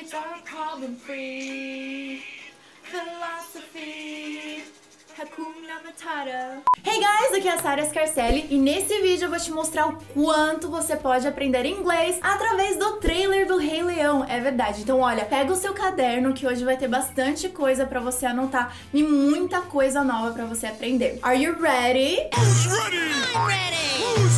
It's our problem free philosophy. Hakuna Matata. Hey guys, aqui é a Sarah Scarcelli e nesse vídeo eu vou te mostrar o quanto você pode aprender inglês através do trailer do Rei Leão. É verdade. Então, olha, pega o seu caderno que hoje vai ter bastante coisa para você anotar e muita coisa nova para você aprender. Are you ready? Who's ready? I'm ready.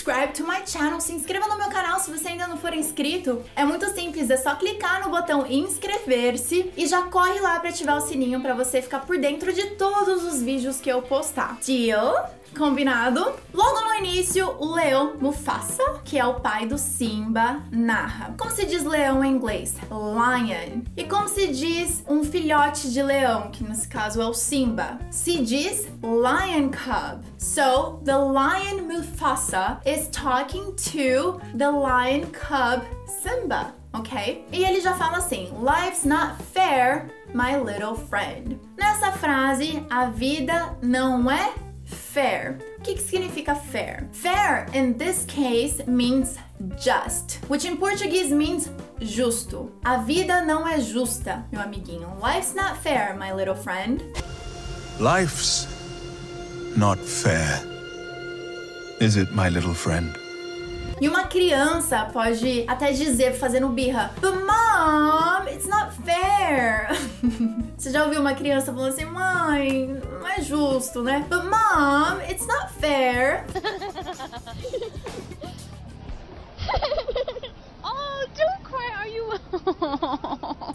Subscribe to my channel. Se inscreva no meu canal se você ainda não for inscrito. É muito simples, é só clicar no botão inscrever-se e já corre lá para ativar o sininho para você ficar por dentro de todos os vídeos que eu postar. Deal? Combinado? Logo no início, o leão Mufasa, que é o pai do Simba, narra. Como se diz leão em inglês? Lion. E como se diz um filhote de leão, que nesse caso é o Simba? Se diz lion cub. So, the lion Mufasa is talking to the lion cub Simba. Ok? E ele já fala assim: Life's not fair, my little friend. Nessa frase, a vida não é fair. O que, que significa fair? Fair in this case means just, which in Portuguese means justo. A vida não é justa, meu amiguinho. Life's not fair, my little friend. Life's not fair. Is it, my little friend? E uma criança pode até dizer, fazendo birra, But mom, it's not fair. Você já ouviu uma criança falando assim, mãe, não é justo, né? But mom, it's not fair. oh, don't cry, are you?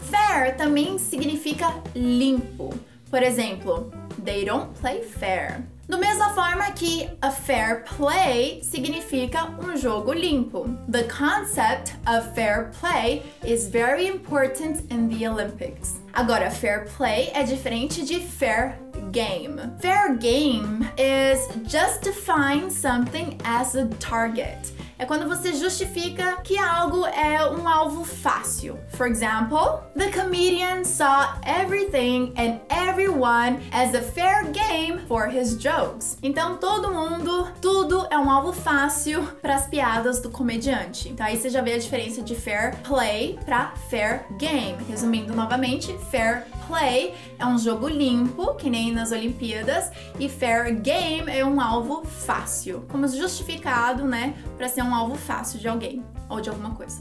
fair também significa limpo. Por exemplo, they don't play fair. Do mesma forma que a fair play significa um jogo limpo. The concept of fair play is very important in the Olympics. Agora, fair play é diferente de fair game. Fair game is justifying something as a target é quando você justifica que algo é um alvo fácil. For example, the comedian saw everything and everyone as a fair game for his jokes. Então todo mundo, tudo é um alvo fácil para as piadas do comediante. Então aí você já vê a diferença de fair play para fair game. Resumindo novamente, fair play é um jogo limpo, que nem nas Olimpíadas, e fair game é um alvo fácil, como justificado, né, para ser um alvo fácil de alguém ou de alguma coisa.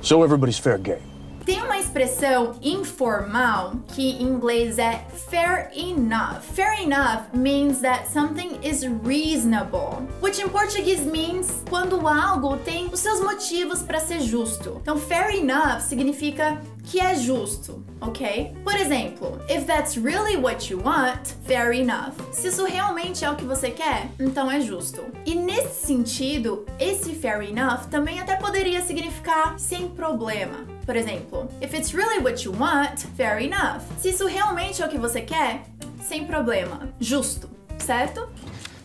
So everybody's fair game. Tem uma expressão informal que em inglês é fair enough. Fair enough means that something is reasonable, which in Portuguese means quando algo tem os seus motivos para ser justo. Então, fair enough significa que é justo, ok? Por exemplo, if that's really what you want, fair enough. Se isso realmente é o que você quer, então é justo. E nesse sentido, esse fair enough também até poderia significar sem problema. Por exemplo, if it's really what you want, fair enough. Se isso realmente é o que você quer, sem problema. Justo, certo?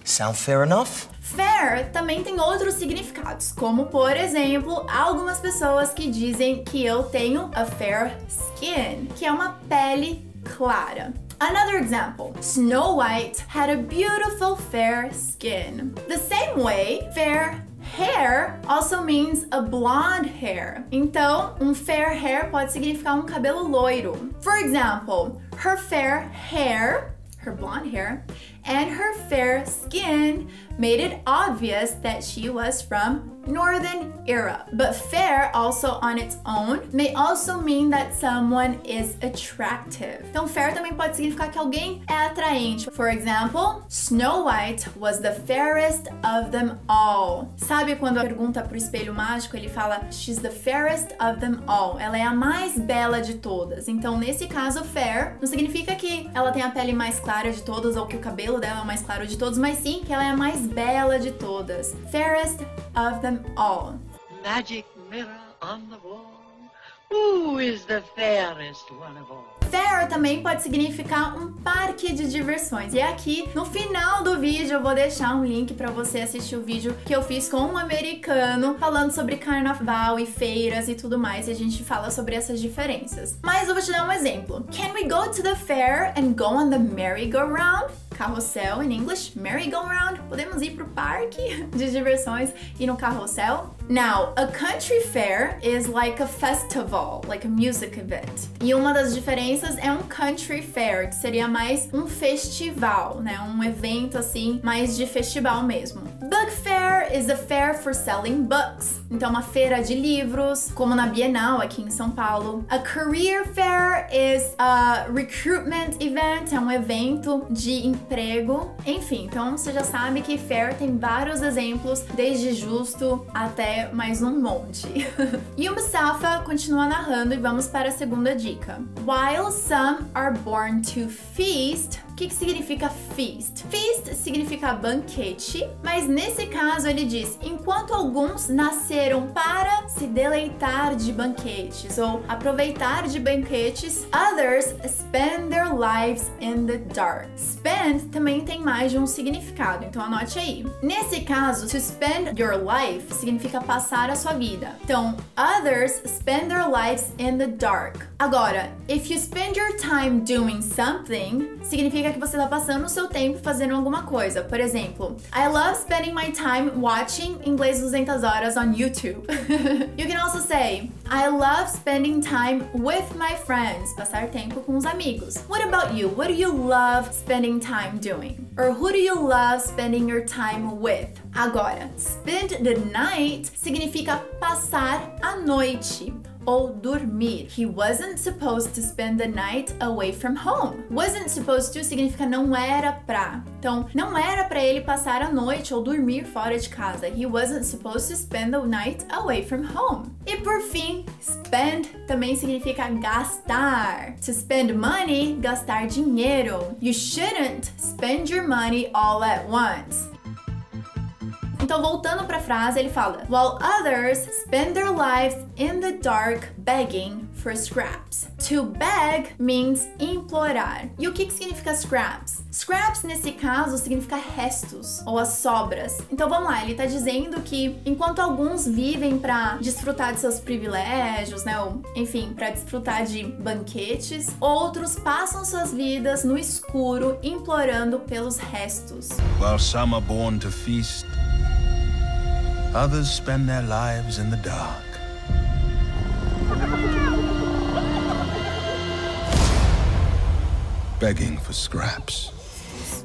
Sound fair enough? Fair também tem outros significados, como por exemplo, algumas pessoas que dizem que eu tenho a fair skin, que é uma pele clara. Another example Snow White had a beautiful fair skin. The same way, fair Hair also means a blonde hair. Então, um fair hair pode significar um cabelo loiro. For example, her fair hair, her blonde hair, and her fair skin made it obvious that she was from Northern Europe. But fair also on its own may also mean that someone is attractive. Então fair também pode significar que alguém é atraente. For example, Snow White was the fairest of them all. Sabe quando pergunta pro espelho mágico, ele fala she's the fairest of them all. Ela é a mais bela de todas. Então nesse caso fair não significa que ela tem a pele mais clara de todas ou que o cabelo dela é o mais claro de todos, mas sim que ela é a mais bela de todas. Fairest of them all. Magic mirror on the wall. Who is the fairest one of all? Fair também pode significar um parque de diversões. E aqui no final do vídeo eu vou deixar um link para você assistir o vídeo que eu fiz com um americano falando sobre carnaval e feiras e tudo mais. E a gente fala sobre essas diferenças. Mas eu vou te dar um exemplo. Can we go to the fair and go on the merry-go-round? Carrossel in English, merry-go-round. Podemos ir pro parque de diversões e no carrossel. Now, a country fair is like a festival, like a music event. E uma das diferenças é um country fair, que seria mais um festival, né? Um evento assim, mais de festival mesmo. Book fair is a fair for selling books. Então, uma feira de livros, como na Bienal aqui em São Paulo. A career fair is a recruitment event, é um evento de emprego. Enfim, então você já sabe que fair tem vários exemplos, desde justo até mais um monte. e o Mustafa continua narrando e vamos para a segunda dica. While some are born to feast, o que, que significa feast? Feast significa banquete, mas nesse caso ele diz: enquanto alguns nasceram para se deleitar de banquetes ou aproveitar de banquetes, others spend their lives in the dark. Spend também tem mais de um significado, então anote aí. Nesse caso, to spend your life significa passar a sua vida. Então, others spend their lives in the dark. Agora, if you spend your time doing something, significa que você está passando o seu tempo fazendo alguma coisa. Por exemplo, I love spending my time watching Inglês 200 horas on YouTube. you can also say, I love spending time with my friends, passar tempo com os amigos. What about you? What do you love spending time doing? Or who do you love spending your time with? Agora, spend the night significa passar a noite ou dormir. He wasn't supposed to spend the night away from home. Wasn't supposed to significa não era pra. Então, não era para ele passar a noite ou dormir fora de casa. He wasn't supposed to spend the night away from home. E por fim, spend também significa gastar. To spend money, gastar dinheiro. You shouldn't spend your money all at once. Então, voltando para a frase, ele fala: While others spend their lives in the dark begging for scraps. To beg means implorar. E o que, que significa scraps? Scraps, nesse caso, significa restos ou as sobras. Então vamos lá, ele tá dizendo que enquanto alguns vivem para desfrutar de seus privilégios, né? Ou, enfim, para desfrutar de banquetes, outros passam suas vidas no escuro implorando pelos restos. While some are born to feast, others spend their lives in the dark. Begging for scraps.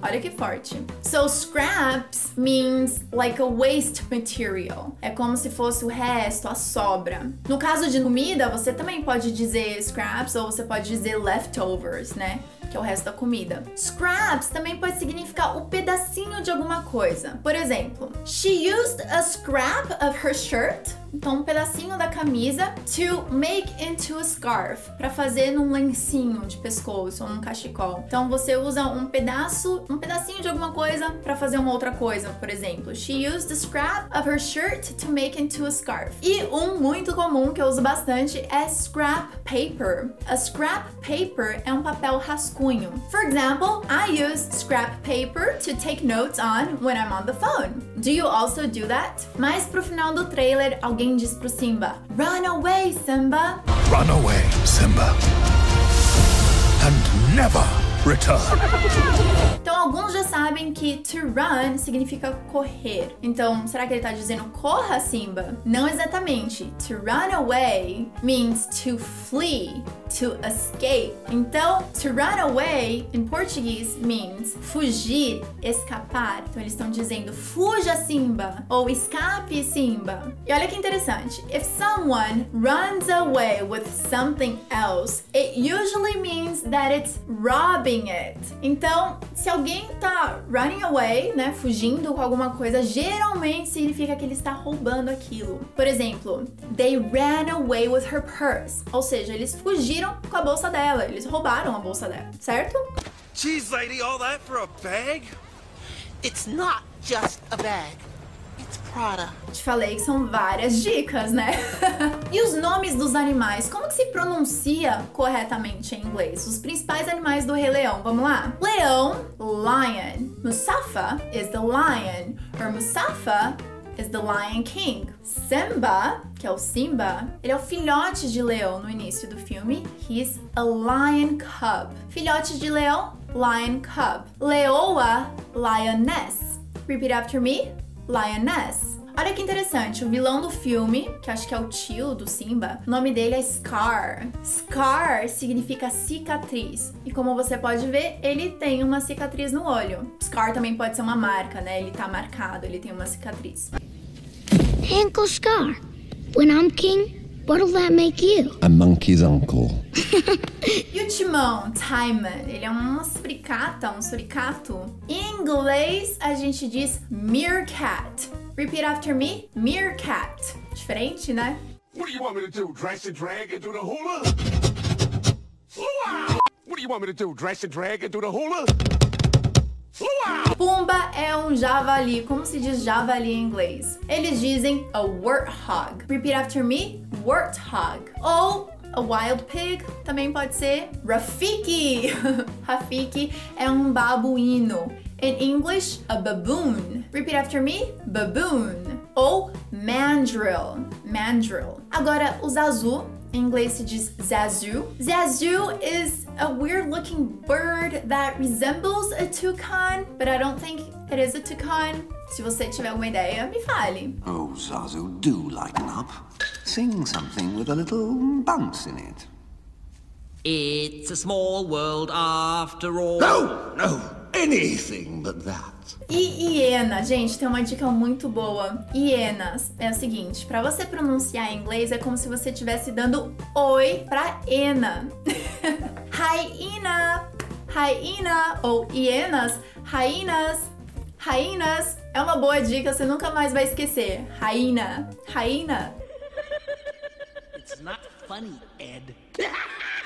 Olha que forte. So scraps means like a waste material. É como se fosse o resto, a sobra. No caso de comida, você também pode dizer scraps ou você pode dizer leftovers, né? Que é o resto da comida. Scraps também pode significar o pedacinho de alguma coisa. Por exemplo, she used a scrap of her shirt, então um pedacinho da camisa, to make into a scarf, para fazer num lencinho de pescoço ou num cachecol. Então você usa um pedaço, um pedacinho de alguma coisa para fazer uma outra coisa. Por exemplo, she used a scrap of her shirt to make into a scarf. E um muito comum que eu uso bastante é scrap paper. A scrap paper é um papel rascunho For example, I use scrap paper to take notes on when I'm on the phone. Do you also do that? Mas pro final do trailer, alguém diz pro Simba: Run away, Simba! Run away, Simba. And never return. Então alguns já sabem que to run significa correr. Então, será que ele tá dizendo corra, Simba? Não exatamente. To run away means to flee, to escape. Então, to run away em português means fugir, escapar. Então eles estão dizendo fuja, Simba ou escape, Simba. E olha que interessante. If someone runs away with something else, it usually means that it's robbing it. Então, se alguém tá running away, né, fugindo com alguma coisa, geralmente significa que ele está roubando aquilo. Por exemplo, they ran away with her purse. Ou seja, eles fugiram com a bolsa dela, eles roubaram a bolsa dela, certo? Jeez, lady, all that for a bag? It's not just a bag. Te falei que são várias dicas, né? e os nomes dos animais, como que se pronuncia corretamente em inglês? Os principais animais do Rei Leão, vamos lá? Leão, lion. Musafa is the lion, or Musafa is the Lion King. Simba, que é o Simba, ele é o filhote de leão no início do filme. He's a lion cub. Filhote de leão, lion cub. Leoa, lioness. Repeat after me, lioness. Olha que interessante, o vilão do filme, que acho que é o tio do Simba, o nome dele é Scar. Scar significa cicatriz. E como você pode ver, ele tem uma cicatriz no olho. Scar também pode ser uma marca, né? Ele tá marcado, ele tem uma cicatriz. Uncle Scar, when I'm king, what'll that make you? A monkey's uncle. E o timão, Timon, ele é uma suricata, um suricato. Em inglês, a gente diz meerkat. Repeat after me, meerkat. Diferente, né? What do you want me to do? Dress and drag and do the hula? What do you want me to do? Dress and drag and do the hula? Pumba é um javali. Como se diz javali em inglês? Eles dizem a warthog. Repeat after me, warthog. Ou a wild pig também pode ser Rafiki. Rafiki é um babuíno. In English, a baboon. Repeat after me, baboon. Ou mandrill. Mandrill. Agora, o zazu em inglês se diz zazu. Zazu is a weird looking bird that resembles a toucan, but I don't think it is a toucan. Se você tiver alguma ideia, me fale. Oh, Zazu, do lighten up. Sing something with a little bounce in it. It's a small world after all. No, no, anything but that. E hiena, gente, tem uma dica muito boa. Hienas é o seguinte, para você pronunciar em inglês é como se você estivesse dando oi pra ena. Hyena, hyena ou hienas, hyenas, hyenas. É uma boa dica, você nunca mais vai esquecer. Hyena, hyena. It's not funny, Ed.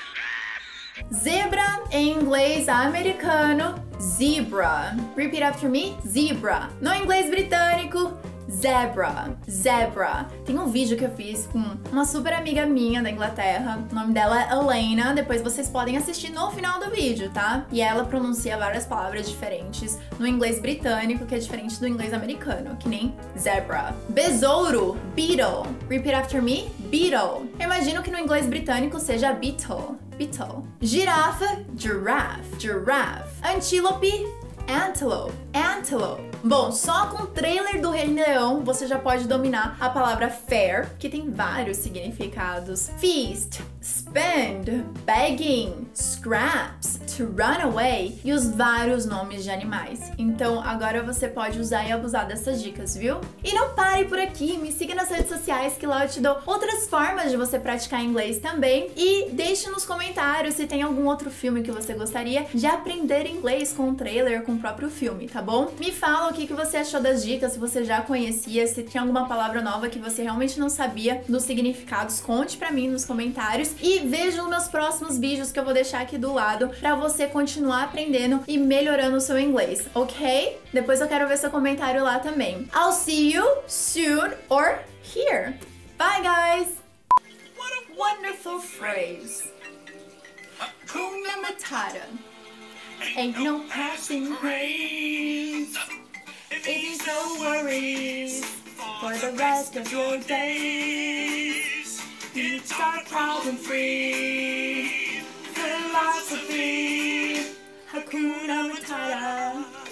Zebra em inglês americano, zebra. Repeat after me, zebra. No inglês britânico, zebra. Zebra. Tem um vídeo que eu fiz com uma super amiga minha da Inglaterra. O nome dela é Elena. Depois vocês podem assistir no final do vídeo, tá? E ela pronuncia várias palavras diferentes no inglês britânico, que é diferente do inglês americano, que nem zebra. Besouro, beetle. Repeat after me, beetle. Eu imagino que no inglês britânico seja beetle. Beetle. Girafa, giraffe, giraffe. Antílope, antelope, antelope. Bom, só com o trailer do Rei Leão você já pode dominar a palavra fair, que tem vários significados. Feast, spend, begging, scraps, to run away e os vários nomes de animais. Então agora você pode usar e abusar dessas dicas, viu? E não pare por aqui, me siga nas redes sociais que lá eu te dou outras formas de você praticar inglês também e deixe nos comentários se tem algum outro filme que você gostaria de aprender inglês com o trailer, com o próprio filme, tá bom? Me fala o que, que você achou das dicas, se você já conhecia, se tinha alguma palavra nova que você realmente não sabia dos significados, conte pra mim nos comentários e veja os meus próximos vídeos que eu vou deixar aqui do lado pra você continuar aprendendo e melhorando o seu inglês, ok? Depois eu quero ver seu comentário lá também. I'll see you soon or here. Bye, guys! What a wonderful phrase. Hakuna Matata. Ain't no passing craze. It is no worries for the rest of your days. You start problem free. Philosophy. Hakuna Matata.